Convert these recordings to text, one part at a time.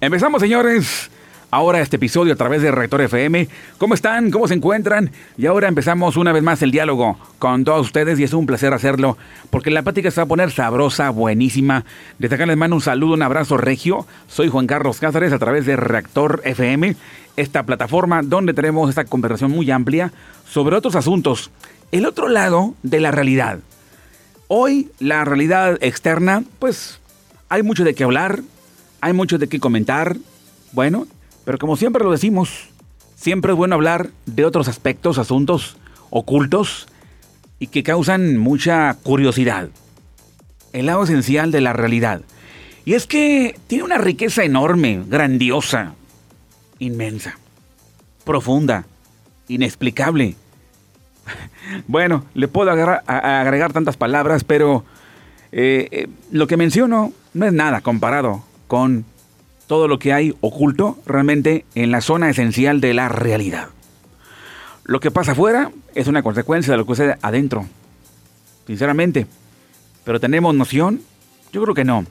Empezamos, señores. Ahora este episodio a través de Rector FM. ¿Cómo están? ¿Cómo se encuentran? Y ahora empezamos una vez más el diálogo con todos ustedes y es un placer hacerlo porque la plática se va a poner sabrosa, buenísima. Desde acá les mando un saludo, un abrazo regio. Soy Juan Carlos Cázares a través de Reactor FM, esta plataforma donde tenemos esta conversación muy amplia sobre otros asuntos. El otro lado de la realidad. Hoy la realidad externa, pues hay mucho de qué hablar, hay mucho de qué comentar. Bueno, pero como siempre lo decimos, siempre es bueno hablar de otros aspectos, asuntos ocultos y que causan mucha curiosidad. El lado esencial de la realidad. Y es que tiene una riqueza enorme, grandiosa, inmensa, profunda, inexplicable. Bueno, le puedo agregar, tantas palabras, pero eh, eh, lo que menciono no es nada comparado con todo lo que hay oculto realmente en la zona esencial de la realidad. Lo que pasa afuera es una consecuencia de lo que sucede adentro, sinceramente. Pero tenemos noción, yo creo que no.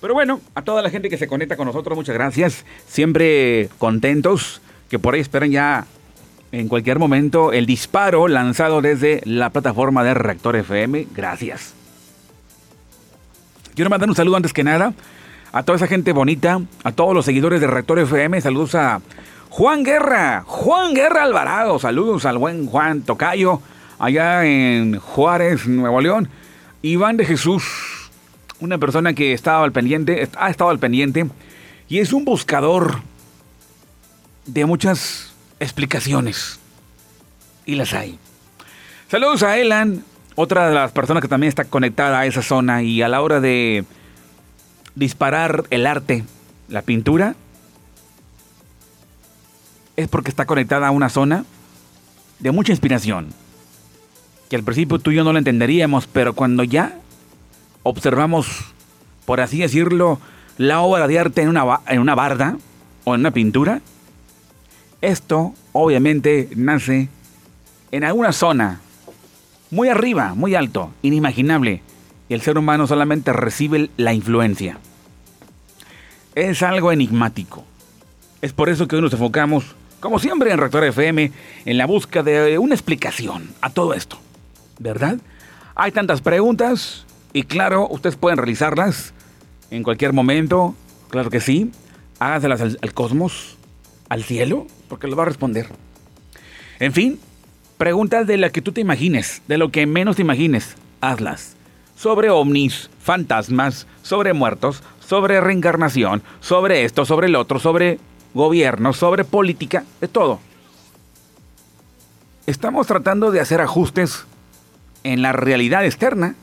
Pero bueno, a toda la gente que se conecta con nosotros, muchas gracias. Siempre contentos, que por ahí esperan ya en cualquier momento el disparo lanzado desde la plataforma de Reactor FM. Gracias. Quiero mandar un saludo antes que nada a toda esa gente bonita, a todos los seguidores de Rector FM. Saludos a Juan Guerra, Juan Guerra Alvarado. Saludos al buen Juan Tocayo, allá en Juárez, Nuevo León. Iván de Jesús, una persona que estaba al pendiente, ha estado al pendiente y es un buscador de muchas explicaciones. Y las hay. Saludos a Elan, otra de las personas que también está conectada a esa zona y a la hora de disparar el arte, la pintura, es porque está conectada a una zona de mucha inspiración. Que al principio tú y yo no lo entenderíamos, pero cuando ya observamos, por así decirlo, la obra de arte en una, en una barda o en una pintura, esto obviamente nace en alguna zona, muy arriba, muy alto, inimaginable, y el ser humano solamente recibe la influencia. Es algo enigmático. Es por eso que hoy nos enfocamos, como siempre en Rector FM, en la búsqueda de una explicación a todo esto. ¿Verdad? Hay tantas preguntas y claro, ustedes pueden realizarlas en cualquier momento, claro que sí. Hágaselas al, cosmos, al cielo, porque lo va a responder. En fin, preguntas de las que tú te imagines, de lo que menos te imagines, hazlas sobre ovnis, fantasmas, sobre muertos, sobre reencarnación, sobre esto, sobre el otro, sobre gobierno, sobre política, de todo. Estamos tratando de hacer ajustes en la realidad externa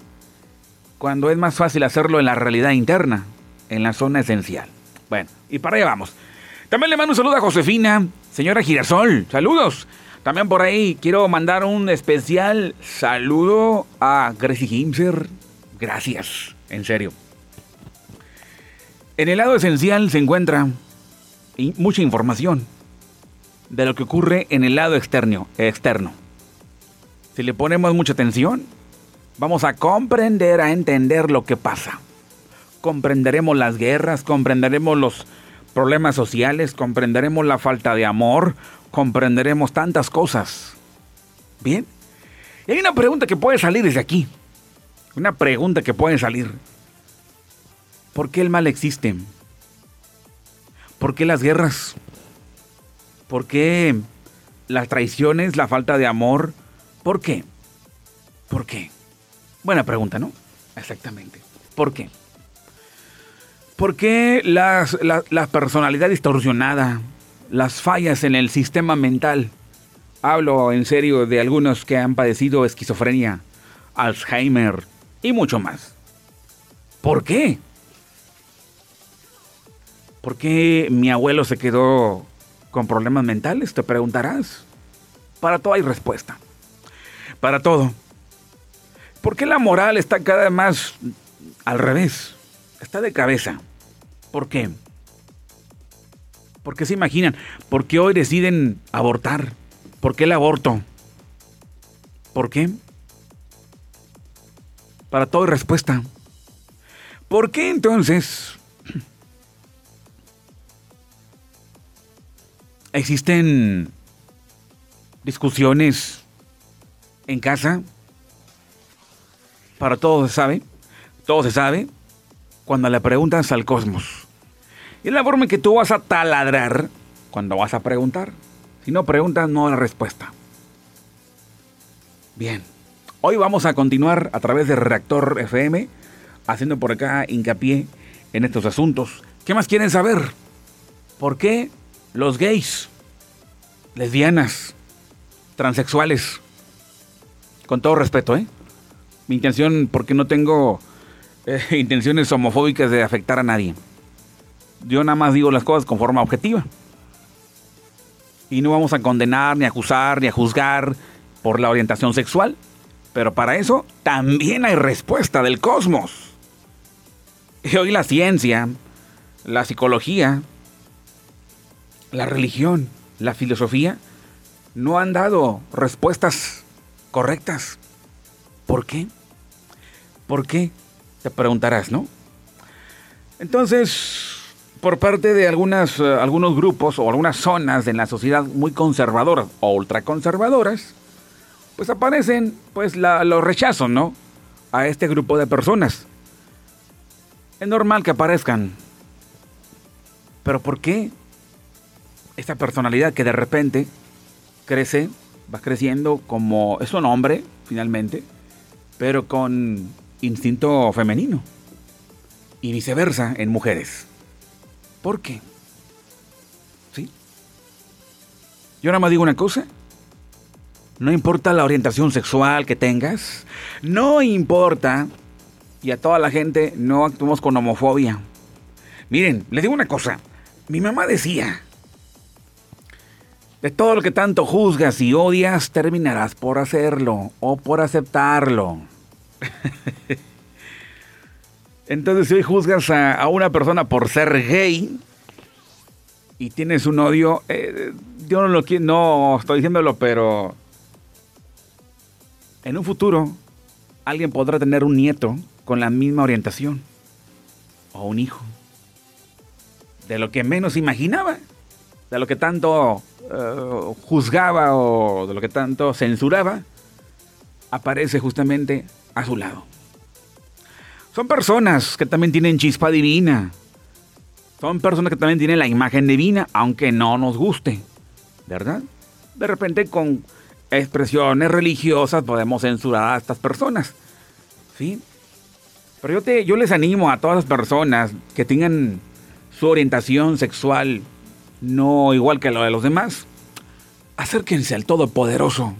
cuando es más fácil hacerlo en la realidad interna, en la zona esencial. Bueno, y para allá vamos. También le mando un saludo a Josefina, señora Girasol, saludos. También por ahí quiero mandar un especial saludo a Gracie Himser, Gracias, en serio. En el lado esencial se encuentra mucha información de lo que ocurre en el lado externo, externo. Si le ponemos mucha atención, vamos a comprender, a entender lo que pasa. Comprenderemos las guerras, comprenderemos los problemas sociales, comprenderemos la falta de amor, comprenderemos tantas cosas. Bien. Y hay una pregunta que puede salir desde aquí. Una pregunta que puede salir. ¿Por qué el mal existe? ¿Por qué las guerras? ¿Por qué las traiciones, la falta de amor? ¿Por qué? ¿Por qué? Buena pregunta, ¿no? Exactamente. ¿Por qué? ¿Por qué las, la personalidad distorsionada, las fallas en el sistema mental? Hablo en serio de algunos que han padecido esquizofrenia, Alzheimer, y mucho más. ¿Por qué? ¿Por qué mi abuelo se quedó con problemas mentales? Te preguntarás. Para todo hay respuesta. Para todo. ¿Por qué la moral está cada vez más al revés? Está de cabeza. ¿Por qué? ¿Por qué se imaginan? ¿Por qué hoy deciden abortar? ¿Por qué el aborto? ¿Por qué? Para todo respuesta. ¿Por qué entonces existen discusiones en casa. Para todo se sabe, todo se sabe cuando le preguntas al cosmos. Y es la forma en que tú vas a taladrar cuando vas a preguntar. Si no preguntas, no hay respuesta. Bien, hoy vamos a continuar a través de Reactor FM, haciendo por acá hincapié en estos asuntos. ¿Qué más quieren saber? ¿Por qué los gays, lesbianas, transexuales, con todo respeto, ¿eh? Mi intención, porque no tengo eh, intenciones homofóbicas de afectar a nadie. Yo nada más digo las cosas con forma objetiva. Y no vamos a condenar, ni acusar, ni a juzgar por la orientación sexual. Pero para eso también hay respuesta del cosmos. Y hoy la ciencia, la psicología, la religión, la filosofía, no han dado respuestas correctas. ¿Por qué? ¿Por qué? Te preguntarás, ¿no? Entonces, por parte de algunas, eh, algunos grupos o algunas zonas de la sociedad muy conservadoras o ultraconservadoras, pues aparecen pues los rechazos, ¿no? A este grupo de personas. Es normal que aparezcan. Pero ¿por qué esta personalidad que de repente crece, va creciendo como es un hombre, finalmente, pero con instinto femenino. Y viceversa en mujeres. ¿Por qué? ¿Sí? Yo nada más digo una cosa. No importa la orientación sexual que tengas. No importa. Y a toda la gente no actuamos con homofobia. Miren, les digo una cosa. Mi mamá decía, de todo lo que tanto juzgas y odias, terminarás por hacerlo o por aceptarlo. Entonces, si hoy juzgas a, una persona por ser gay y tienes un odio, eh, yo no lo quiero, no estoy diciéndolo, pero en un futuro alguien podrá tener un nieto con la misma orientación o un hijo. De lo que menos imaginaba, de lo que tanto eh, juzgaba o de lo que tanto censuraba, aparece justamente a su lado. Son personas que también tienen chispa divina. Son personas que también tienen la imagen divina, aunque no nos guste. ¿Verdad? De repente con expresiones religiosas podemos censurar a estas personas. ¿Sí? Pero yo, te, yo les animo a todas las personas que tengan su orientación sexual no igual que lo de los demás, acérquense al Todopoderoso.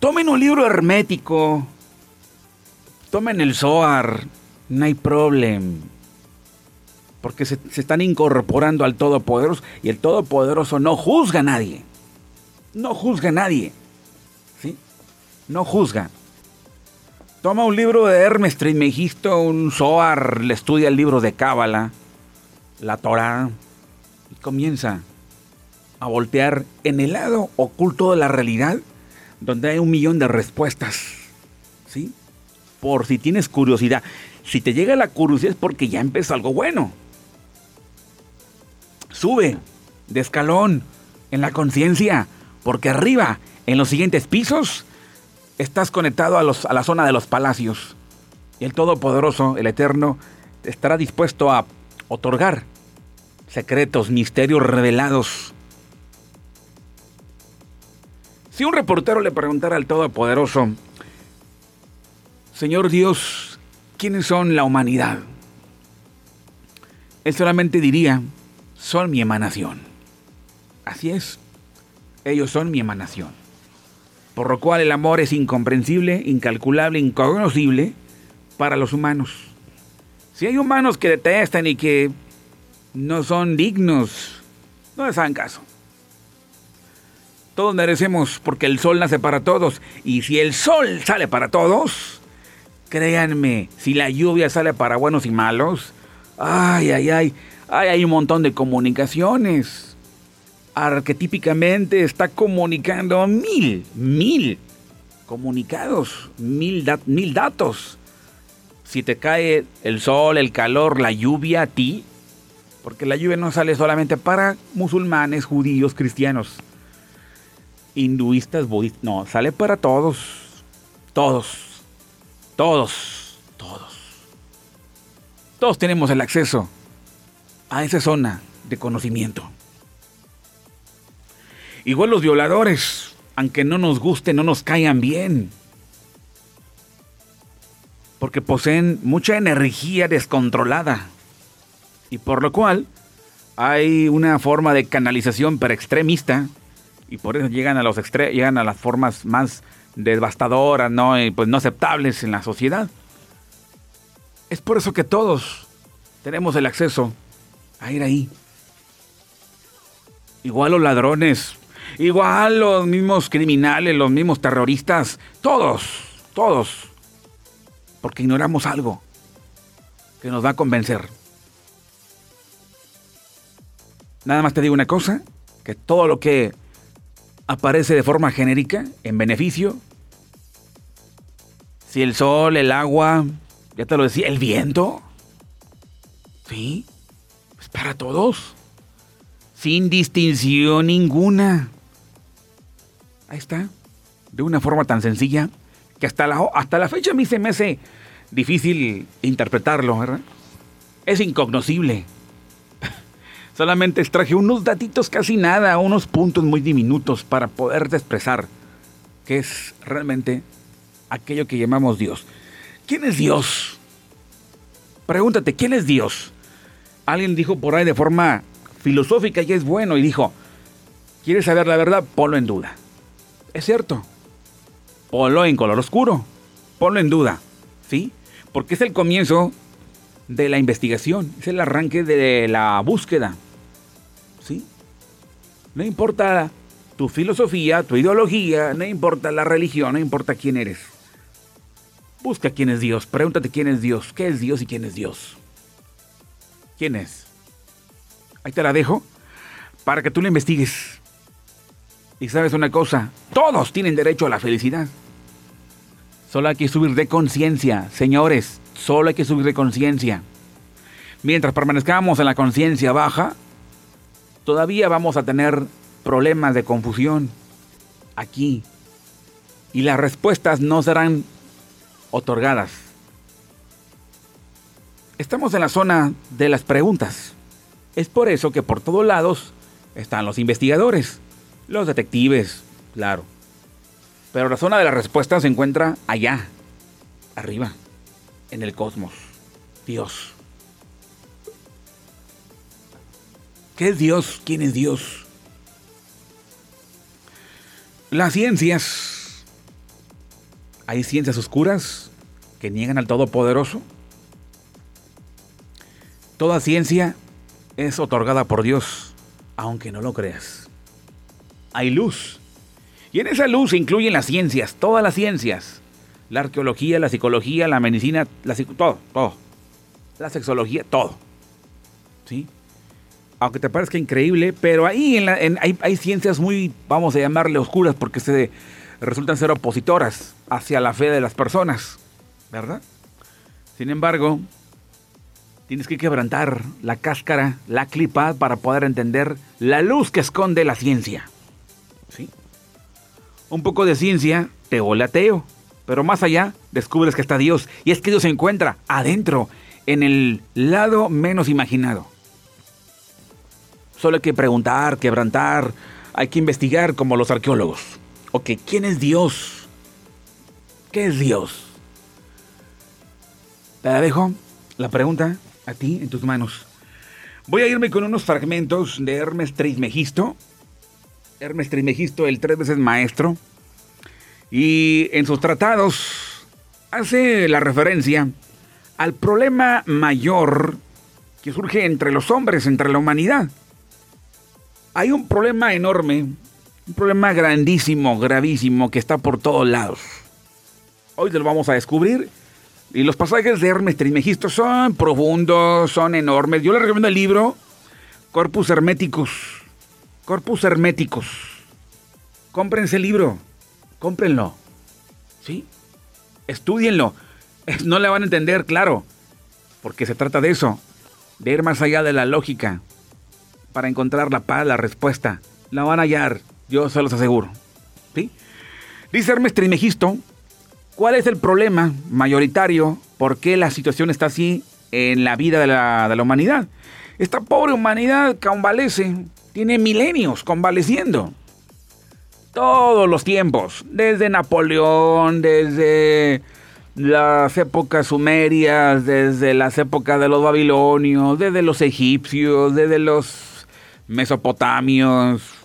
Tomen un libro hermético. Tomen el Zohar. No hay problema. Porque se, están incorporando al Todopoderoso. Y el Todopoderoso no juzga a nadie. No juzga a nadie. ¿Sí? No juzga. Toma un libro de Hermes Trismegisto, un Zohar, le estudia el libro de Cábala, la Torah y comienza a voltear en el lado oculto de la realidad, donde hay un millón de respuestas. Por si tienes curiosidad. Si te llega la curiosidad es porque ya empezó algo bueno. Sube de escalón en la conciencia, porque arriba, en los siguientes pisos, estás conectado a, los, a la zona de los palacios. Y el Todopoderoso, el Eterno, estará dispuesto a otorgar secretos, misterios revelados. Si un reportero le preguntara al Todopoderoso, Señor Dios, ¿quiénes son la humanidad? Él solamente diría, son mi emanación. Así es, ellos son mi emanación. Por lo cual el amor es incomprensible, incalculable, incognoscible para los humanos. Si hay humanos que detestan y que no son dignos. No les hagan caso. Todos merecemos porque el sol nace para todos. Y si el sol sale para todos, créanme, si la lluvia sale para buenos y malos, ay, ay, ay, ay hay un montón de comunicaciones. Arquetípicamente está comunicando mil, mil comunicados, mil, mil datos. Si te cae el sol, el calor, la lluvia a ti, Porque la lluvia no sale solamente para musulmanes, judíos, cristianos, hinduistas, budistas. No, sale para todos. Todos. Todos. Todos. Todos tenemos el acceso a esa zona de conocimiento. Igual los violadores, aunque no nos guste, no nos caigan bien. Porque poseen mucha energía descontrolada. Y por lo cual hay una forma de canalización per extremista. Y por eso llegan a, los llegan a las formas más devastadoras, ¿no? pues no aceptables en la sociedad. Es por eso que todos tenemos el acceso a ir ahí. Igual los ladrones, igual los mismos criminales, los mismos terroristas, todos, todos. Porque ignoramos algo que nos va a convencer. Nada más te digo una cosa, que todo lo que aparece de forma genérica, en beneficio, si el sol, el agua, ya te lo decía, el viento, ¿sí? Es para todos, sin distinción ninguna. Ahí está, de una forma tan sencilla que hasta la, hasta la fecha a mí se me hace difícil interpretarlo. Es incognoscible. Solamente extraje unos datitos casi nada, unos puntos muy diminutos para poder expresar qué es realmente aquello que llamamos Dios. ¿Quién es Dios? Pregúntate, ¿quién es Dios? Alguien dijo por ahí de forma filosófica y es bueno y dijo, ¿quieres saber la verdad? Ponlo en duda. Es cierto. Ponlo en color oscuro. Ponlo en duda. ¿Sí? Porque es el comienzo de la investigación, es el arranque de la búsqueda. ¿sí? No importa tu filosofía, tu ideología, no importa la religión, no importa quién eres. Busca quién es Dios, pregúntate quién es Dios, qué es Dios y quién es Dios. ¿Quién es? Ahí te la dejo para que tú la investigues. Y sabes una cosa, todos tienen derecho a la felicidad. Solo hay que subir de conciencia, señores, solo hay que subir de conciencia. Mientras permanezcamos en la conciencia baja, todavía vamos a tener problemas de confusión aquí. Y las respuestas no serán otorgadas. Estamos en la zona de las preguntas. Es por eso que por todos lados están los investigadores, los detectives, claro. Pero la zona de las respuestas se encuentra allá, arriba, en el cosmos. Dios. ¿Qué es Dios? ¿Quién es Dios? Las ciencias. ¿Hay ciencias oscuras que niegan al Todopoderoso? Toda ciencia es otorgada por Dios, aunque no lo creas. Hay luz. Y en esa luz se incluyen las ciencias, todas las ciencias. La arqueología, la psicología, la medicina, la, todo, todo. La sexología, todo. ¿Sí? aunque te parezca increíble, pero ahí hay, ciencias muy, vamos a llamarle oscuras, porque se resultan ser opositoras hacia la fe de las personas, ¿verdad? Sin embargo, tienes que quebrantar la cáscara, la clipa, para poder entender la luz que esconde la ciencia. ¿Sí? Un poco de ciencia te vuelve pero más allá descubres que está Dios, y es que Dios se encuentra adentro, en el lado menos imaginado. Solo hay que preguntar, quebrantar, hay que investigar como los arqueólogos. Ok, ¿quién es Dios? ¿Qué es Dios? Te dejo la pregunta a ti en tus manos. Voy a irme con unos fragmentos de Hermes Trismegisto. Hermes Trismegisto, el tres veces maestro. Y en sus tratados hace la referencia al problema mayor que surge entre los hombres, entre la humanidad hay un problema enorme, un problema grandísimo, gravísimo, que está por todos lados. Hoy lo vamos a descubrir. Y los pasajes de Hermes Trismegisto son profundos, son enormes. Yo les recomiendo el libro Corpus Herméticos. Corpus Herméticos. Cómprense el libro. Cómprenlo. ¿Sí? Estudienlo. No le van a entender, claro. Porque se trata de eso. de ir más allá de la lógica para encontrar la paz, la respuesta. La van a hallar, yo se los aseguro. ¿Sí? Dice Hermes Trimegisto, ¿cuál es el problema mayoritario? ¿Por qué la situación está así en la vida de la, de la humanidad? Esta pobre humanidad convalece, tiene milenios convaleciendo. Todos los tiempos, desde Napoleón, desde las épocas sumerias, desde las épocas de los babilonios, desde los egipcios, desde los mesopotamios,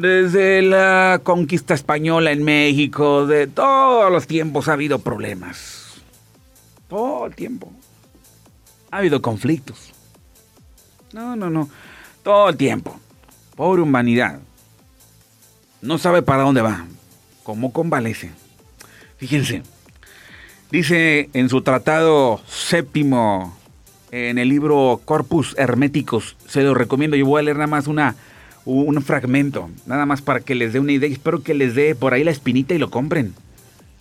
desde la conquista española en México, de todos los tiempos ha habido problemas. Todo el tiempo. Ha habido conflictos. No, no, no. Todo el tiempo. Pobre humanidad. No sabe para dónde va. ¿Cómo convalece? Fíjense. Dice en su tratado séptimo, en el libro Corpus Herméticos, se lo recomiendo. Yo voy a leer nada más una, un fragmento, nada más para que les dé una idea. Espero que les dé por ahí la espinita y lo compren.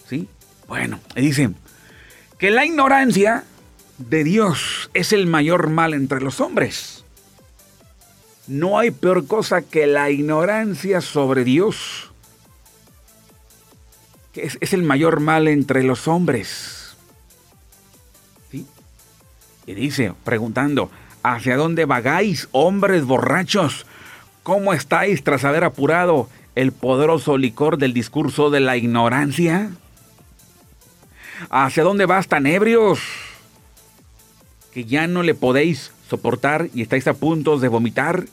¿Sí? Bueno, dice que la ignorancia de Dios es el mayor mal entre los hombres. No hay peor cosa que la ignorancia sobre Dios es, el mayor mal entre los hombres. ¿Sí? Y dice, preguntando, ¿hacia dónde vagáis, hombres borrachos? ¿Cómo estáis tras haber apurado el poderoso licor del discurso de la ignorancia? ¿Hacia dónde vas tan ebrios? Que ya no le podéis soportar y estáis a punto de vomitar.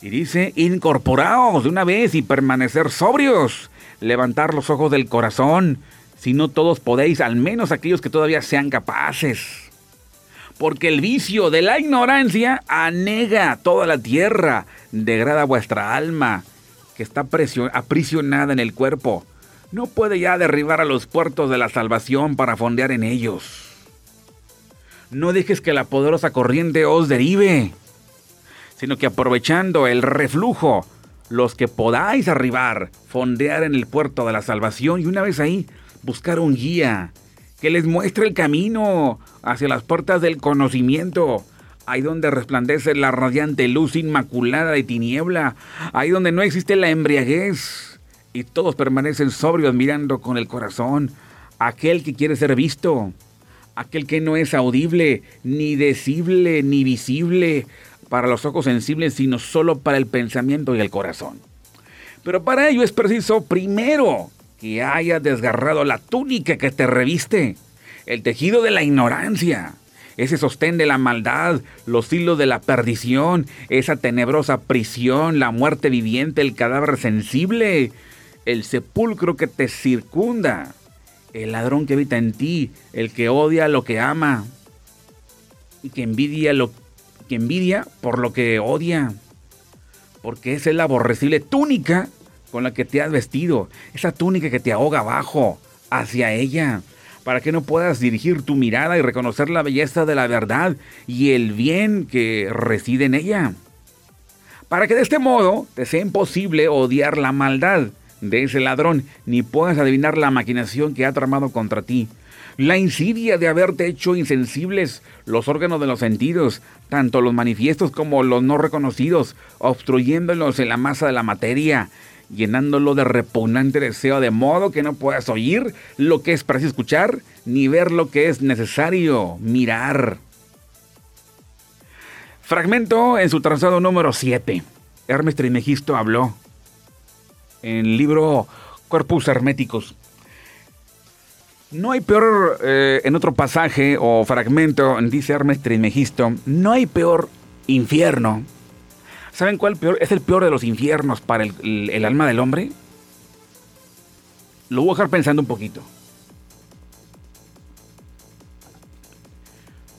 Y dice, incorporaos de una vez y permanecer sobrios levantar los ojos del corazón, si no todos podéis, al menos aquellos que todavía sean capaces. Porque el vicio de la ignorancia anega toda la tierra, degrada vuestra alma, que está aprisionada en el cuerpo. No puede ya derribar a los puertos de la salvación para fondear en ellos. No dejes que la poderosa corriente os derive, sino que aprovechando el reflujo los que podáis arribar, fondear en el puerto de la salvación y una vez ahí, buscar un guía que les muestre el camino hacia las puertas del conocimiento. Ahí donde resplandece la radiante luz inmaculada de tiniebla, ahí donde no existe la embriaguez y todos permanecen sobrios mirando con el corazón, aquel que quiere ser visto, aquel que no es audible, ni decible, ni visible, para los ojos sensibles, sino solo para el pensamiento y el corazón. Pero para ello es preciso primero que haya desgarrado la túnica que te reviste, el tejido de la ignorancia, ese sostén de la maldad, los hilos de la perdición, esa tenebrosa prisión, la muerte viviente, el cadáver sensible, el sepulcro que te circunda, el ladrón que habita en ti, el que odia lo que ama y que envidia lo que envidia por lo que odia. Porque es la aborrecible túnica con la que te has vestido. Esa túnica que te ahoga abajo, hacia ella. Para que no puedas dirigir tu mirada y reconocer la belleza de la verdad y el bien que reside en ella. Para que de este modo te sea imposible odiar la maldad de ese ladrón, ni puedas adivinar la maquinación que ha tramado contra ti la insidia de haberte hecho insensibles los órganos de los sentidos, tanto los manifiestos como los no reconocidos, obstruyéndolos en la masa de la materia, llenándolo de repugnante deseo, de modo que no puedas oír lo que es para escuchar, ni ver lo que es necesario mirar. Fragmento en su trazado número 7. Hermes Trimegisto habló en el libro Corpus Herméticos. No hay peor, eh, en otro pasaje o fragmento, dice Hermes Trismegisto, no hay peor infierno. ¿Saben cuál peor? es el peor de los infiernos para el, alma del hombre? Lo voy a dejar pensando un poquito.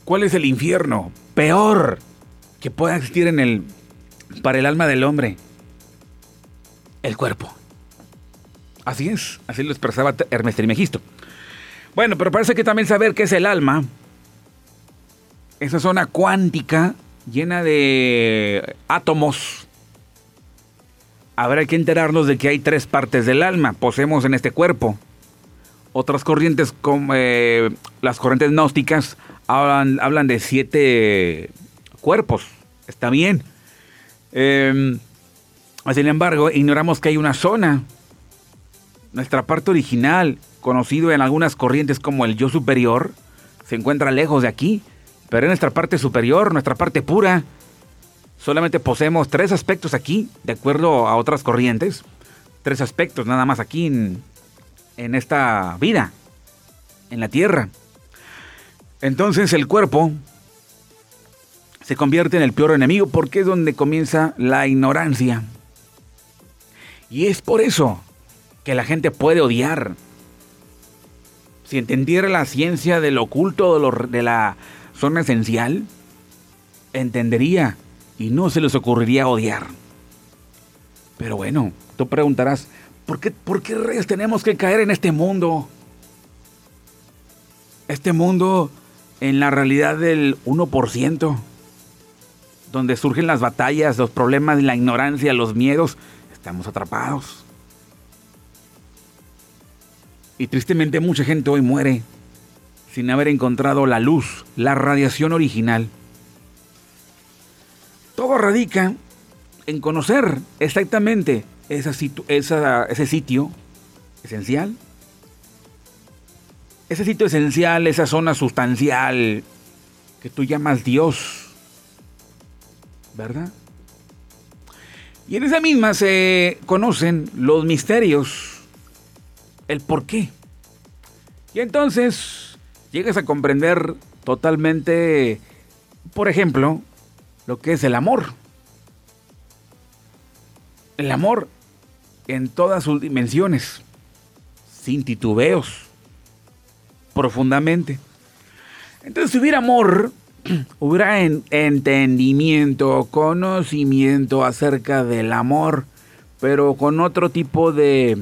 ¿Cuál es el infierno peor que pueda existir en el, para el alma del hombre? El cuerpo. Así es, así lo expresaba Hermes Trismegisto. Bueno, pero parece que también saber qué es el alma, esa zona cuántica llena de átomos, habrá que enterarnos de que hay tres partes del alma, poseemos en este cuerpo. Otras corrientes como eh, las corrientes gnósticas hablan, hablan de siete cuerpos. Está bien. Em, sin embargo, ignoramos que hay una zona, nuestra parte original, conocido en algunas corrientes como el yo superior, se encuentra lejos de aquí, pero en nuestra parte superior, nuestra parte pura, solamente poseemos tres aspectos aquí, de acuerdo a otras corrientes. Tres aspectos nada más aquí en, en esta vida, en la tierra. Entonces el cuerpo se convierte en el peor enemigo porque es donde comienza la ignorancia. Y es por eso que la gente puede odiar. Si entendiera la ciencia del oculto de la zona esencial, entendería y no se les ocurriría odiar. Pero bueno, tú preguntarás, ¿por qué, ¿por qué reyes tenemos que caer en este mundo? Este mundo en la realidad del 1%, donde surgen las batallas, los problemas, la ignorancia, los miedos, estamos atrapados. Y tristemente mucha gente hoy muere sin haber encontrado la luz, la radiación original. Todo radica en conocer exactamente ese sitio esencial ese sitio esencial, esa zona sustancial que tú llamas Dios, ¿verdad? Y en esa misma se conocen los misterios, el por qué. Y entonces llegas a comprender totalmente, por ejemplo, lo que es el amor. El amor en todas sus dimensiones, sin titubeos profundamente. Entonces, si hubiera amor, hubiera entendimiento, conocimiento acerca del amor, pero con otro tipo de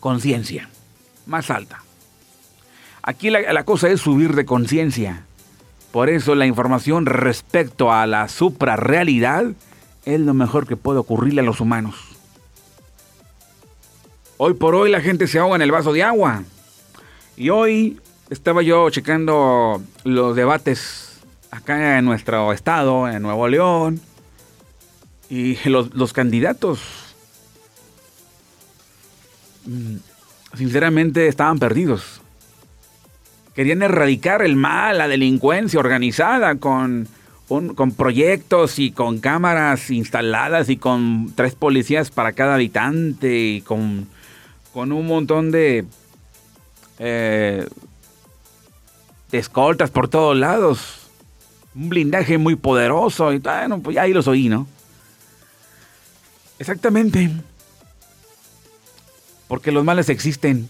conciencia, más alta. Aquí la, cosa es subir de conciencia. Por eso la información respecto a la suprarrealidad es lo mejor que puede ocurrirle a los humanos. Hoy por hoy la gente se ahoga en el vaso de agua. Y hoy estaba yo checando los debates acá en nuestro estado, en Nuevo León, y los, candidatos, mm, sinceramente, estaban perdidos. Querían erradicar el mal, la delincuencia organizada con, con proyectos y con cámaras instaladas y con tres policías para cada habitante y con, con un montón de eh, escoltas por todos lados. Un blindaje muy poderoso. Y bueno, pues ahí los oí, ¿no? Exactamente. Porque los males existen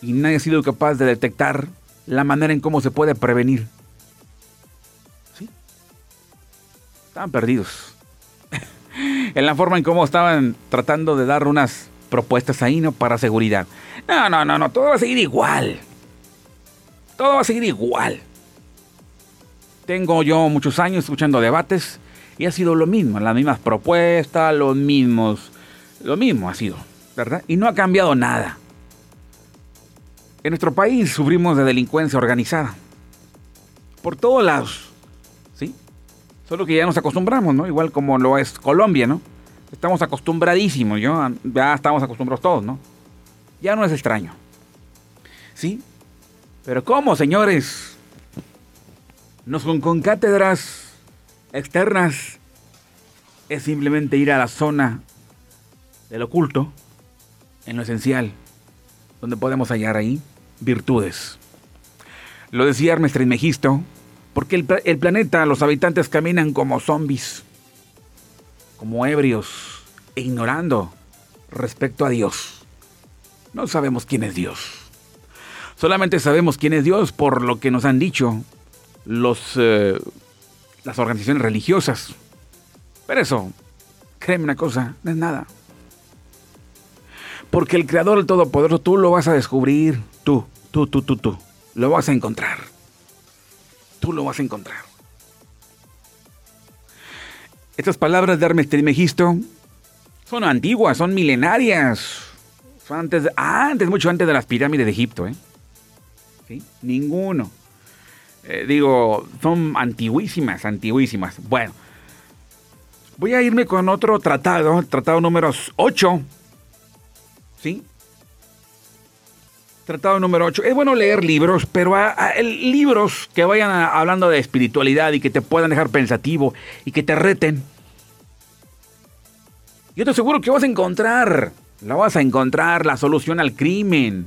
y nadie ha sido capaz de detectar la manera en cómo se puede prevenir. ¿Sí? Estaban perdidos. en la forma en cómo estaban tratando de dar unas propuestas ahí, ¿no? Para seguridad. No, no, no, no, todo va a seguir igual todo va a seguir igual. Tengo yo muchos años escuchando debates y ha sido lo mismo, las mismas propuestas, los mismos, lo mismo ha sido, ¿verdad? Y no ha cambiado nada. En nuestro país sufrimos de delincuencia organizada. Por todos lados, ¿sí? Solo que ya nos acostumbramos, ¿no? Igual como lo es Colombia, ¿no? Estamos acostumbradísimos, ¿yo? Ya estamos acostumbrados todos, ¿no? Ya no es extraño. ¿Sí? Pero ¿cómo, señores? No son con cátedras externas. Es simplemente ir a la zona del oculto, en lo esencial, donde podemos hallar ahí virtudes. Lo decía Hermes Trismegisto, porque el, el planeta, los habitantes caminan como zombies, como ebrios, e ignorando respecto a Dios. No sabemos quién es Dios. Solamente sabemos quién es Dios por lo que nos han dicho los, eh, las organizaciones religiosas. Pero eso, créeme una cosa, no es nada. Porque el Creador del Todopoderoso tú lo vas a descubrir, tú, tú, tú, tú, tú. Lo vas a encontrar. Tú lo vas a encontrar. Estas palabras de Hermes Trismegisto son antiguas, son milenarias. Son antes, antes, mucho antes de las pirámides de Egipto, ¿eh? Ninguno. Eh, digo, son antiguísimas, antiguísimas. Bueno, voy a irme con otro tratado, tratado número 8. ¿Sí? Tratado número 8. Es bueno leer libros, pero libros que vayan hablando de espiritualidad y que te puedan dejar pensativo y que te reten. Yo te aseguro que vas a encontrar, la vas a encontrar la solución al crimen,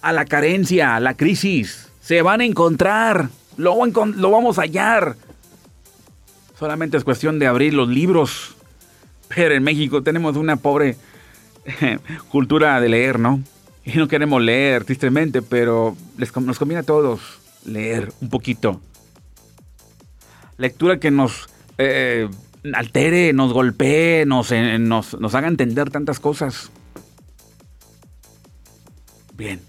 a la carencia, a la crisis. Se van a encontrar, lo, lo vamos a hallar. Solamente es cuestión de abrir los libros. Pero en México tenemos una pobre cultura de leer, ¿no? Y no queremos leer, tristemente, pero nos conviene a todos leer un poquito. Lectura que nos eh, altere, nos golpee, nos, eh, nos, nos haga entender tantas cosas. Bien.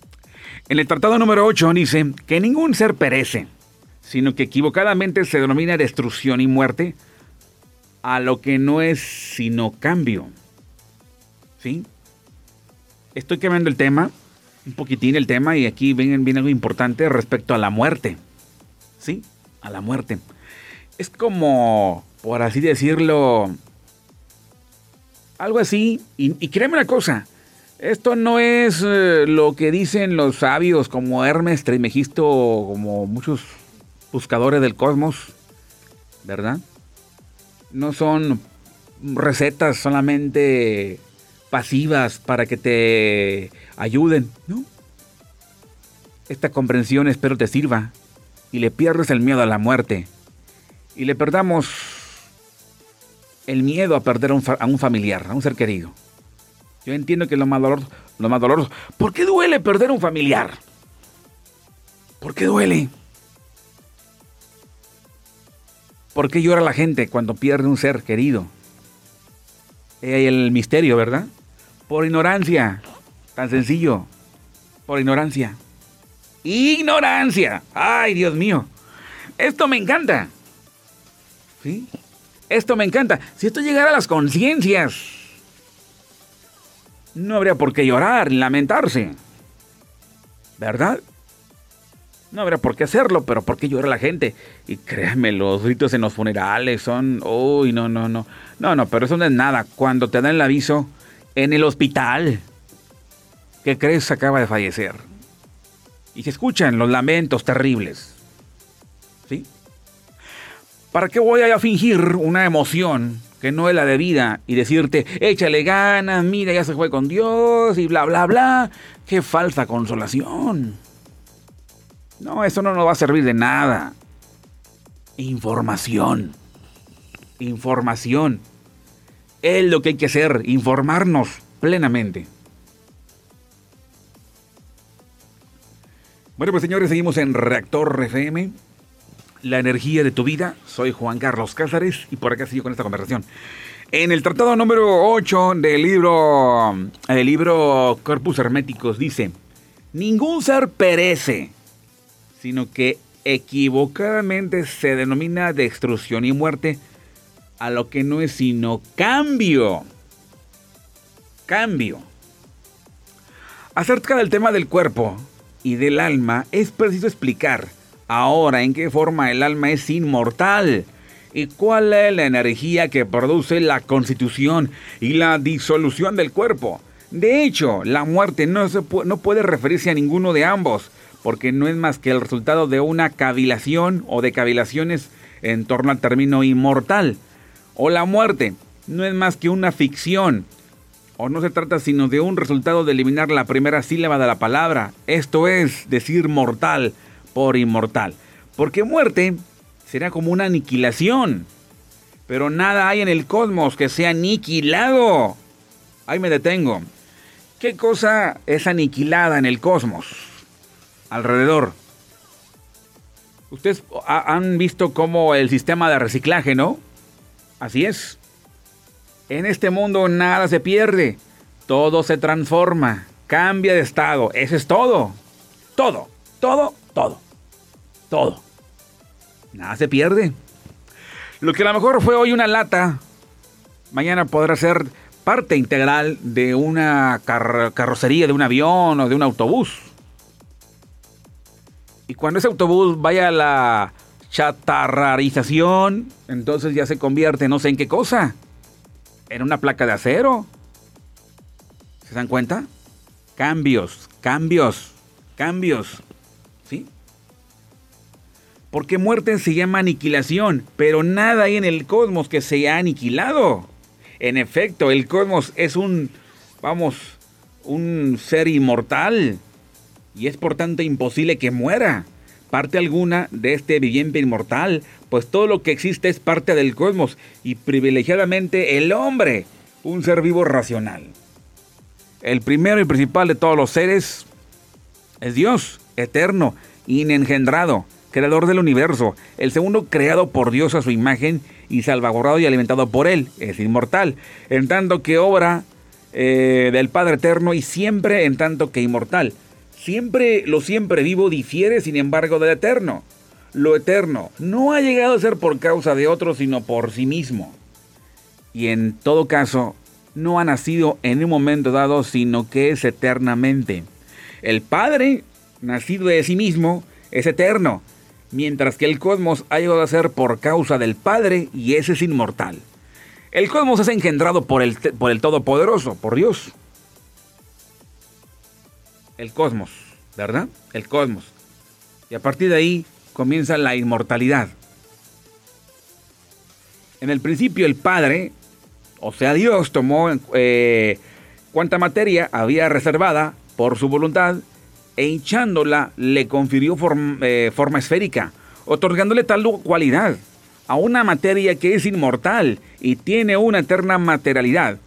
En el tratado número 8 dice que ningún ser perece, sino que equivocadamente se denomina destrucción y muerte a lo que no es sino cambio. ¿Sí? Estoy cambiando el tema, un poquitín el tema, y aquí viene, viene algo importante respecto a la muerte. ¿Sí? A la muerte. Es como, por así decirlo, algo así. Y, créeme una cosa, esto no es eh, lo que dicen los sabios como Hermes Trismegisto, como muchos buscadores del cosmos, ¿verdad? No son recetas solamente pasivas para que te ayuden, ¿no? Esta comprensión espero te sirva y le pierdes el miedo a la muerte y le perdamos el miedo a perder a un, familiar, a un ser querido. Yo entiendo que lo más doloroso, lo más doloroso, ¿por qué duele perder a un familiar? ¿Por qué duele? ¿Por qué llora la gente cuando pierde un ser querido? Hay el misterio, ¿verdad? Por ignorancia. Tan sencillo. Por ignorancia. Ignorancia. Ay, Dios mío. Esto me encanta. ¿Sí? Esto me encanta. Si esto llegara a las conciencias, no habría por qué llorar lamentarse. ¿Verdad? No habría por qué hacerlo, pero ¿por qué llora la gente? Y créanme, los gritos en los funerales son... Uy, no, no, no. No, no, pero eso no es nada. Cuando te dan el aviso, en el hospital. ¿Qué crees? Acaba de fallecer. Y se escuchan los lamentos terribles. ¿Sí? ¿Para qué voy a fingir una emoción que no es la debida y decirte, échale ganas, mira, ya se fue con Dios y bla, bla, bla? ¡Qué falsa consolación! No, eso no nos va a servir de nada. Información. Información. Es lo que hay que hacer, informarnos plenamente. Bueno, pues señores, seguimos en Reactor FM, la energía de tu vida. Soy Juan Carlos Cázares y por acá sigo con esta conversación. En el tratado número 8 del libro, del libro Corpus Herméticos dice, ningún ser perece, sino que equivocadamente se denomina destrucción y muerte a lo que no es sino cambio. Cambio. Acerca del tema del cuerpo y del alma, es preciso explicar ahora en qué forma el alma es inmortal y cuál es la energía que produce la constitución y la disolución del cuerpo. De hecho, la muerte no, se no puede referirse a ninguno de ambos, porque no es más que el resultado de una cavilación o de cavilaciones en torno al término inmortal o la muerte no es más que una ficción, o no se trata sino de un resultado de eliminar la primera sílaba de la palabra, esto es decir mortal por inmortal, porque muerte será como una aniquilación, pero nada hay en el cosmos que sea aniquilado. Ahí me detengo. ¿Qué cosa es aniquilada en el cosmos? Alrededor. Ustedes han visto cómo el sistema de reciclaje, ¿no? Así es. En este mundo nada se pierde, todo se transforma, cambia de estado, eso es todo. Todo, todo, todo. Todo. Nada se pierde. Lo que a lo mejor fue hoy una lata, mañana podrá ser parte integral de una carrocería, de un avión o de un autobús. Y cuando ese autobús vaya a la chatarrarización, entonces ya se convierte no sé en qué cosa. En una placa de acero. ¿Se dan cuenta? Cambios, cambios, cambios. ¿Sí? Porque muerte se llama aniquilación, pero nada hay en el cosmos que se haya aniquilado. En efecto, el cosmos es un, vamos, un ser inmortal y es por tanto imposible que muera parte alguna de este viviente inmortal, pues todo lo que existe es parte del cosmos y privilegiadamente el hombre, un ser vivo racional. El primero y principal de todos los seres es Dios, eterno, inengendrado, creador del universo, el segundo creado por Dios a su imagen y salvaguardado y alimentado por Él, es inmortal, en tanto que obra eh, del Padre Eterno y siempre en tanto que inmortal. Siempre lo siempre vivo difiere, sin embargo, del eterno. Lo eterno no ha llegado a ser por causa de otro, sino por sí mismo. Y en todo caso, no ha nacido en un momento dado, sino que es eternamente. El Padre, nacido de sí mismo, es eterno, mientras que el cosmos ha llegado a ser por causa del Padre y ese es inmortal. El cosmos es engendrado por el, por el Todopoderoso, por Dios. El cosmos, ¿verdad? El cosmos. Y a partir de ahí comienza la inmortalidad. En el principio el Padre, o sea Dios, tomó eh, cuanta materia había reservada por su voluntad e hinchándola le confirió eh, forma esférica, otorgándole tal cualidad a una materia que es inmortal y tiene una eterna materialidad.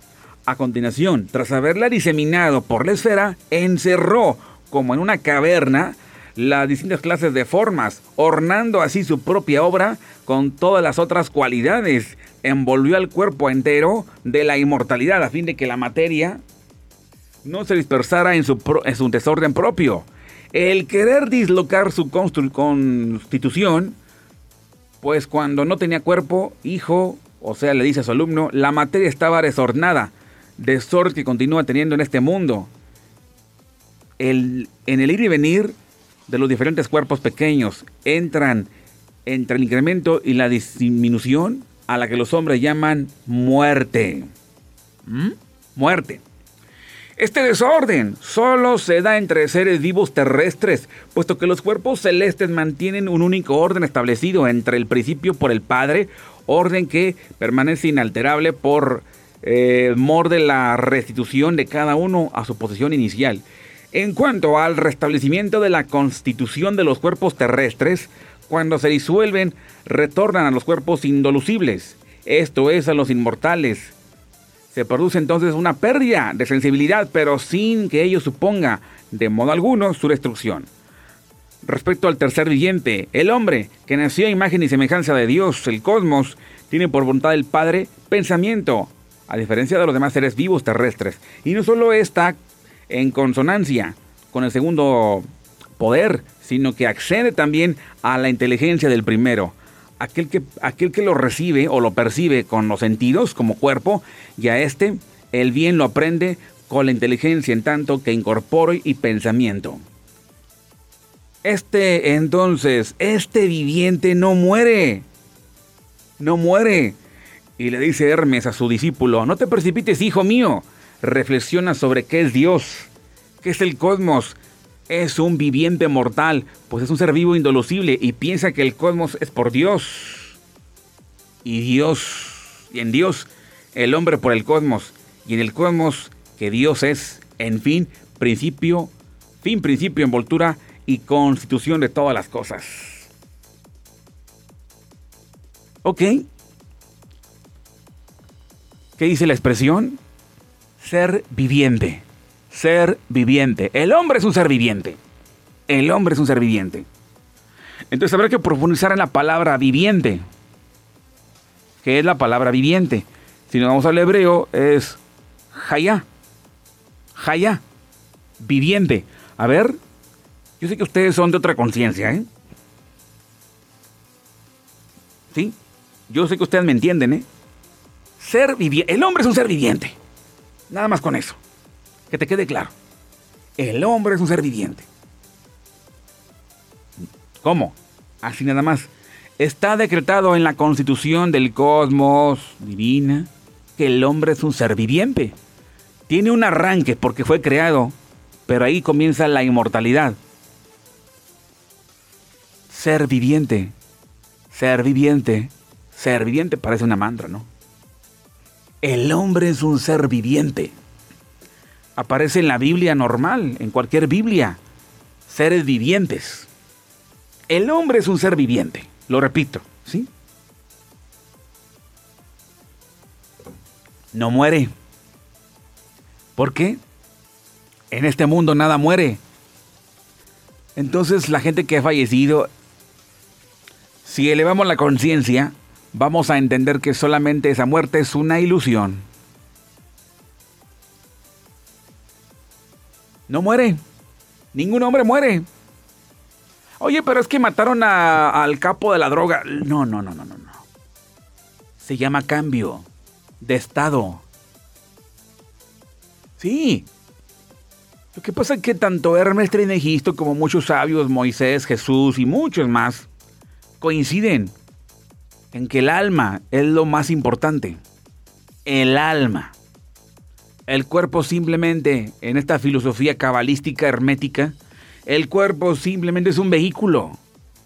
A continuación, tras haberla diseminado por la esfera, encerró como en una caverna las distintas clases de formas, ornando así su propia obra con todas las otras cualidades. Envolvió al cuerpo entero de la inmortalidad a fin de que la materia no se dispersara en su, en su desorden propio. El querer dislocar su constitución, pues cuando no tenía cuerpo, hijo, o sea, le dice a su alumno, la materia estaba desordenada, desorden que continúa teniendo en este mundo. El, en el ir y venir de los diferentes cuerpos pequeños entran entre el incremento y la disminución a la que los hombres llaman muerte. ¿Mm? Muerte. Este desorden solo se da entre seres vivos terrestres, puesto que los cuerpos celestes mantienen un único orden establecido entre el principio por el Padre, orden que permanece inalterable por eh, mor de la restitución de cada uno a su posición inicial. En cuanto al restablecimiento de la constitución de los cuerpos terrestres, cuando se disuelven, retornan a los cuerpos indolucibles, esto es, a los inmortales, se produce entonces una pérdida de sensibilidad, pero sin que ello suponga de modo alguno su destrucción. Respecto al tercer viviente, el hombre, que nació a imagen y semejanza de Dios, el cosmos, tiene por voluntad del Padre pensamiento, a diferencia de los demás seres vivos terrestres. Y no solo está en consonancia con el segundo poder, sino que accede también a la inteligencia del primero aquel que, aquel que lo recibe o lo percibe con los sentidos como cuerpo, y a este el bien lo aprende con la inteligencia en tanto que incorpore y pensamiento. Este entonces, este viviente no muere, no muere. Y le dice Hermes a su discípulo, no te precipites, hijo mío, reflexiona sobre qué es Dios, qué es el cosmos, es un viviente mortal, pues es un ser vivo indolucible y piensa que el cosmos es por Dios. Y Dios, y en Dios, el hombre por el cosmos, y en el cosmos que Dios es, en fin, principio, fin, principio, envoltura y constitución de todas las cosas. ¿Ok? ¿Qué dice la expresión? Ser viviente ser viviente. El hombre es un ser viviente. El hombre es un ser viviente. Entonces habrá que profundizar en la palabra viviente. ¿Qué es la palabra viviente? Si nos vamos al hebreo es Hayá. Hayá. Viviente. A ver, yo sé que ustedes son de otra conciencia, ¿eh? ¿Sí? Yo sé que ustedes me entienden, ¿eh? Ser viviente. El hombre es un ser viviente. Nada más con eso. Que te quede claro. El hombre es un ser viviente. ¿Cómo? Así nada más. Está decretado en la constitución del cosmos divina que el hombre es un ser viviente. Tiene un arranque porque fue creado, pero ahí comienza la inmortalidad. Ser viviente, ser viviente, ser viviente parece una mantra, ¿no? El hombre es un ser viviente. Aparece en la Biblia normal, en cualquier Biblia. Seres vivientes. El hombre es un ser viviente. Lo repito, ¿sí? No muere. ¿Por qué? En este mundo nada muere. Entonces la gente que ha fallecido, si elevamos la conciencia, vamos a entender que solamente esa muerte es una ilusión. No muere. Ningún hombre muere. Oye, pero es que mataron al capo de la droga. No, no, no, no, no, no. Se llama cambio de estado. Sí. Lo que pasa es que tanto Hermes Trinegisto como muchos sabios, Moisés, Jesús y muchos más, coinciden en que el alma es lo más importante. El alma. El cuerpo simplemente, en esta filosofía cabalística hermética, el cuerpo simplemente es un vehículo.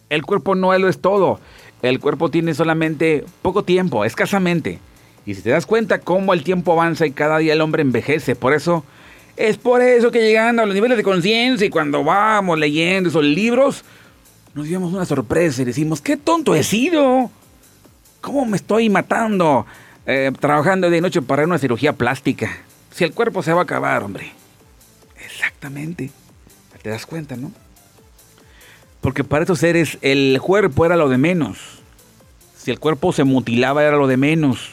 El cuerpo no lo es todo. El cuerpo tiene solamente poco tiempo, escasamente. Y si te das cuenta cómo el tiempo avanza y cada día el hombre envejece, por eso es por eso que llegando a los niveles de conciencia y cuando vamos leyendo esos libros, nos llevamos una sorpresa y decimos, qué tonto he sido. ¿Cómo me estoy matando eh, trabajando de noche para una cirugía plástica? Si el cuerpo se va a acabar, hombre. Exactamente. ¿Te das cuenta, no? Porque para estos seres el cuerpo era lo de menos. Si el cuerpo se mutilaba era lo de menos.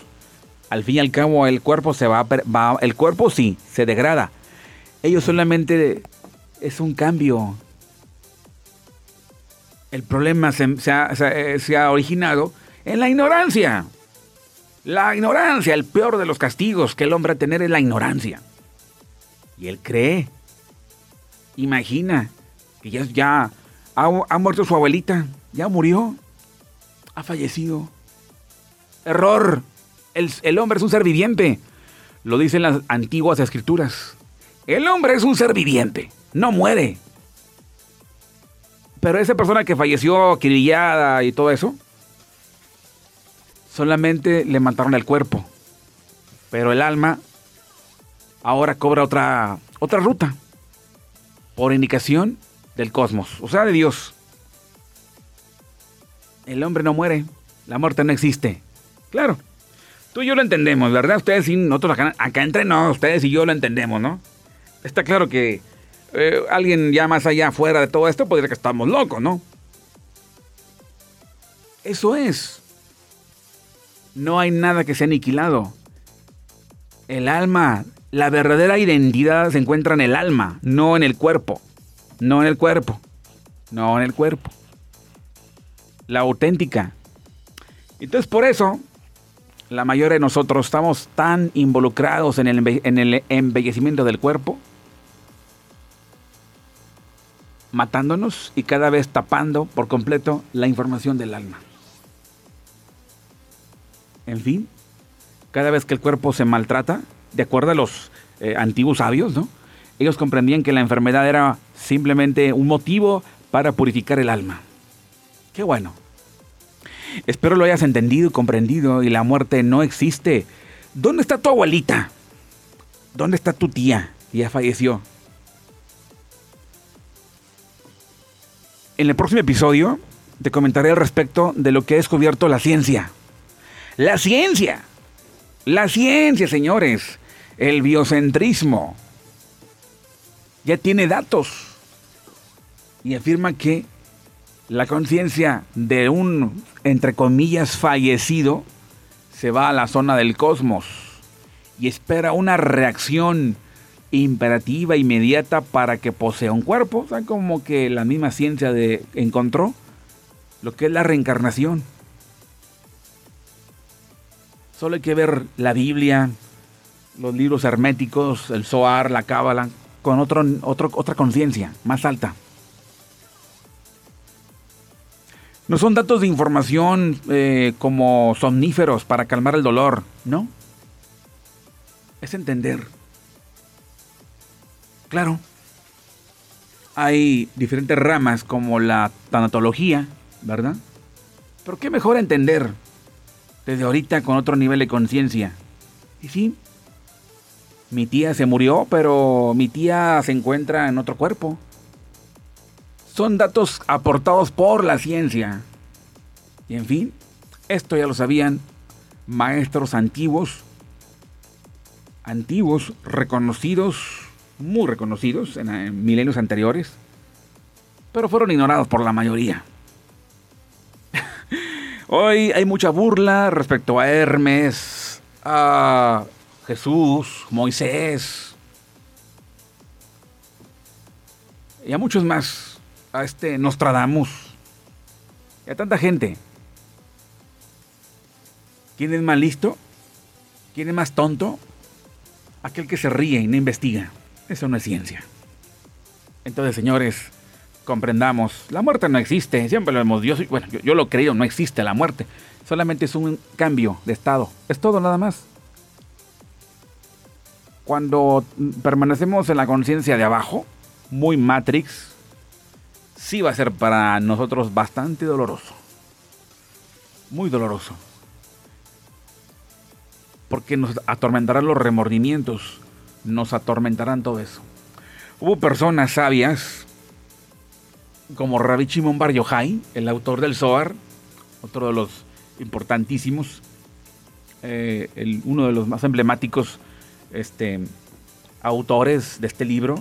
Al fin y al cabo el cuerpo se va, va el cuerpo sí se degrada. Ellos solamente es un cambio. El problema se, se ha originado en la ignorancia. La ignorancia, el peor de los castigos que el hombre de tener es la ignorancia. Y él cree Imagina que ya, ya ha, muerto su abuelita, ya murió, ha fallecido. Error. El, el, hombre es un ser viviente. Lo dicen las antiguas escrituras. El hombre es un ser viviente, no muere. Pero esa persona que falleció acribillada y todo eso, solamente le mataron el cuerpo. Pero el alma ahora cobra otra, otra ruta por indicación del cosmos, o sea, de Dios. El hombre no muere, la muerte no existe. Claro, tú y yo lo entendemos, ¿verdad? Ustedes y nosotros acá, acá entre no, ustedes y yo lo entendemos, ¿no? Está claro que eh, alguien ya más allá, fuera de todo esto, podría que estamos locos, ¿no? Eso es. No hay nada que sea aniquilado. El alma la verdadera identidad se encuentra en el alma, no en el cuerpo. No en el cuerpo. No en el cuerpo. La auténtica. Entonces por eso, la mayoría de nosotros estamos tan involucrados en el, en el embellecimiento del cuerpo, matándonos y cada vez tapando por completo la información del alma. En fin, cada vez que el cuerpo se maltrata, de acuerdo a los eh, antiguos sabios, ¿no? Ellos comprendían que la enfermedad era simplemente un motivo para purificar el alma. Qué bueno. Espero lo hayas entendido y comprendido y la muerte no existe. ¿Dónde está tu abuelita? ¿Dónde está tu tía? Ya falleció. En el próximo episodio te comentaré al respecto de lo que ha descubierto la ciencia. La ciencia. La ciencia, señores el biocentrismo ya tiene datos y afirma que la conciencia de un, entre comillas, fallecido se va a la zona del cosmos y espera una reacción imperativa, inmediata para que posea un cuerpo. O sea, como que la misma ciencia de, encontró lo que es la reencarnación. Solo hay que ver la Biblia, los libros herméticos, el Zohar, la Cábala, con otro, otra conciencia más alta. No son datos de información eh, como somníferos para calmar el dolor, ¿no? Es entender. Claro, hay diferentes ramas como la tanatología, ¿verdad? Pero qué mejor entender desde ahorita con otro nivel de conciencia. Y sí, mi tía se murió, pero mi tía se encuentra en otro cuerpo. Son datos aportados por la ciencia. Y en fin, esto ya lo sabían maestros antiguos, antiguos, reconocidos, muy reconocidos en, milenios anteriores, pero fueron ignorados por la mayoría. Hoy hay mucha burla respecto a Hermes, a Jesús, Moisés y a muchos más, a este Nostradamus y a tanta gente. ¿Quién es más listo? ¿Quién es más tonto? Aquel que se ríe y no investiga. Eso no es ciencia. Entonces, señores, comprendamos, la muerte no existe, siempre lo hemos, yo, bueno, yo, lo creo, no existe la muerte, solamente es un cambio de estado, es todo nada más. Cuando permanecemos en la conciencia de abajo, muy Matrix, sí va a ser para nosotros bastante doloroso, muy doloroso, porque nos atormentarán los remordimientos, nos atormentarán todo eso. Hubo personas sabias, como Rabbi Shimon Bar Yochai, el autor del Zohar, otro de los importantísimos, eh, uno de los más emblemáticos este, autores de este libro.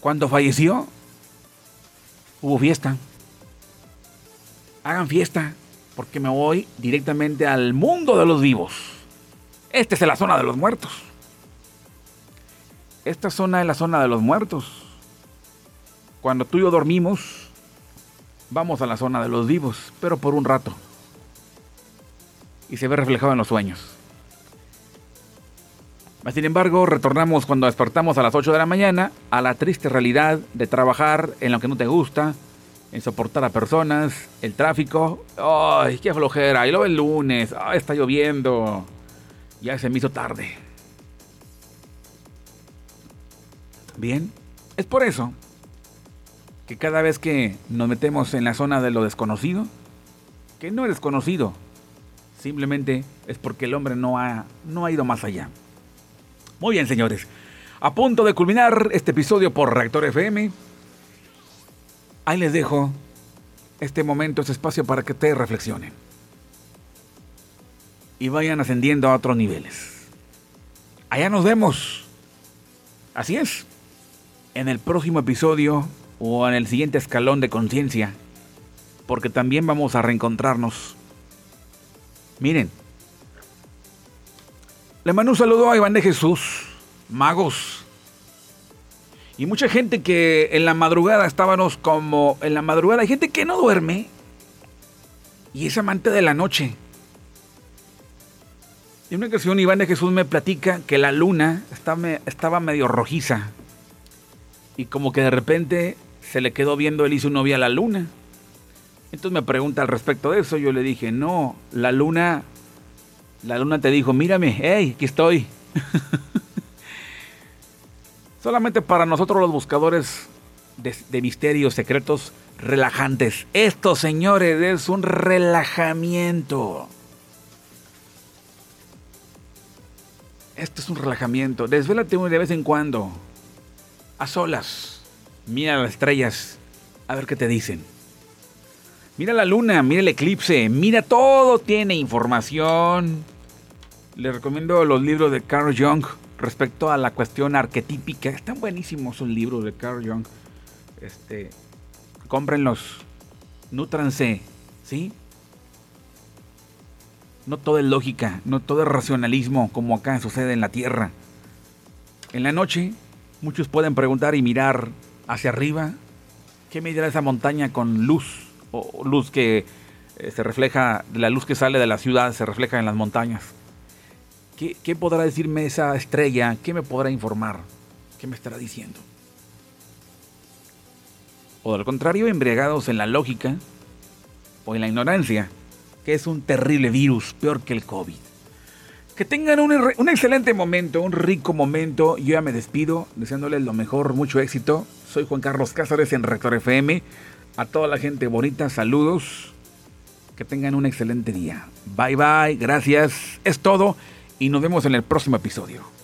Cuando falleció, hubo fiesta. Hagan fiesta, porque me voy directamente al mundo de los vivos. Esta es la zona de los muertos. Esta zona es la zona de los muertos. Cuando tú y yo dormimos, vamos a la zona de los vivos, pero por un rato. Y se ve reflejado en los sueños. Sin embargo, retornamos cuando despertamos a las 8 de la mañana a la triste realidad de trabajar en lo que no te gusta, en soportar a personas, el tráfico. ¡Ay, qué flojera! Y luego el lunes, ¡ay, está lloviendo! Ya se me hizo tarde. Bien, es por eso que cada vez que nos metemos en la zona de lo desconocido, que no es desconocido, simplemente es porque el hombre no ha, no ha ido más allá. Muy bien, señores. A punto de culminar este episodio por Reactor FM. Ahí les dejo este momento, este espacio para que te reflexionen. Y vayan ascendiendo a otros niveles. Allá nos vemos. Así es en el próximo episodio o en el siguiente escalón de conciencia, porque también vamos a reencontrarnos. Miren, le mando un saludo a Iván de Jesús, magos, y mucha gente que en la madrugada estábamos como en la madrugada, hay gente que no duerme y es amante de la noche. Y en una ocasión Iván de Jesús me platica que la luna estaba medio rojiza y como que de repente se le quedó viendo él y su novia la luna. Entonces me pregunta al respecto de eso. Yo le dije, no, la luna, la luna te dijo, mírame, hey, aquí estoy. Solamente para nosotros los buscadores de, de, misterios secretos relajantes. Esto, señores, es un relajamiento. Esto es un relajamiento. Desvélate de vez en cuando a solas, mira las estrellas, a ver qué te dicen. Mira la luna, mira el eclipse, mira todo, tiene información. Les recomiendo los libros de Carl Jung respecto a la cuestión arquetípica. Están buenísimos esos libros de Carl Jung. Este, cómprenlos, nútranse, ¿sí? No todo es lógica, no todo es racionalismo como acá sucede en la Tierra. En la noche Muchos pueden preguntar y mirar hacia arriba, ¿qué medirá esa montaña con luz? O luz que eh, se refleja, la luz que sale de la ciudad se refleja en las montañas. ¿Qué, ¿Qué podrá decirme esa estrella? ¿Qué me podrá informar? ¿Qué me estará diciendo? O del contrario, embriagados en la lógica, o en la ignorancia que es un terrible virus, peor que el COVID. Que tengan un, un, excelente momento, un rico momento. Yo ya me despido, deseándoles lo mejor, mucho éxito. Soy Juan Carlos Cázares en Rector FM. A toda la gente bonita, saludos. Que tengan un excelente día. Bye bye, gracias. Es todo y nos vemos en el próximo episodio.